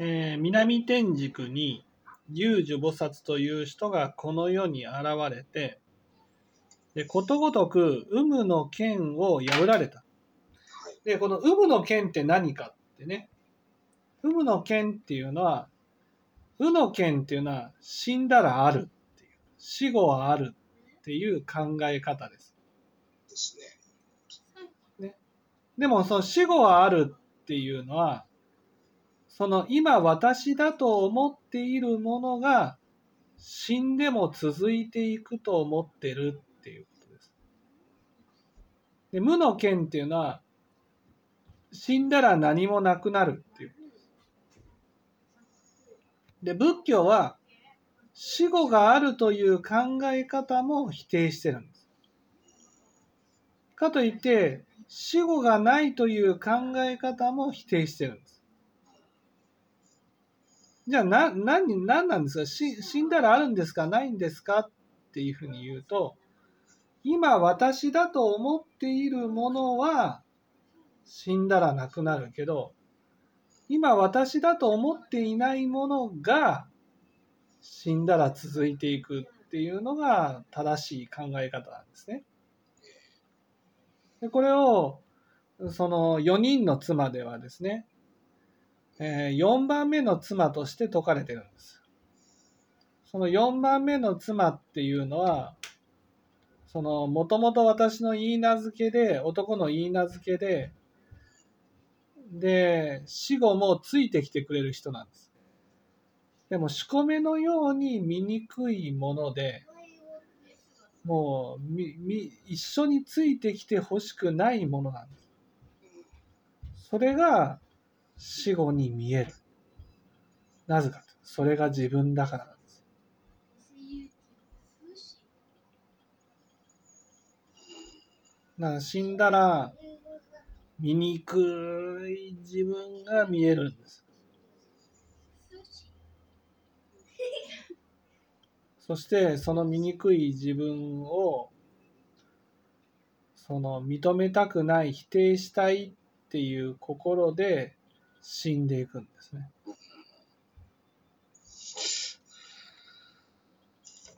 えー南天竺に龍樹菩薩という人がこの世に現れて、でことごとく有無の剣を破られた。で、この有無の剣って何かってね、有無の剣っていうのは、有の剣っていうのは死んだらあるっていう、死後はあるっていう考え方です。ですね。でもその死後はあるっていうのは、その今私だと思っているものが死んでも続いていくと思ってるっていうことです。で無の剣っていうのは死んだら何もなくなるっていうことです。で仏教は死後があるという考え方も否定してるんです。かといって死後がないという考え方も否定してるんです。じゃあな何何なんですか？死死んだらあるんですか？ないんですか？っていうふうに言うと今私だと思っているものは死んだらなくなるけど今私だと思っていないものが死んだら続いていくっていうのが正しい考え方なんですね。でこれをその4人の妻ではですねえー4番目の妻として説かれてるんです。その4番目の妻っていうのは、その、もともと私の言い名付けで、男の言い名付けで、で、死後もついてきてくれる人なんです。でも、仕込めのように醜いもので、もうみみ一緒についてきてほしくないものなんです。それが死後に見える。なぜかと。それが自分だからなんです。だか死んだら醜い自分が見えるんです。そしてその醜い自分をその認めたくない否定したいっていう心で死んでいくんですね。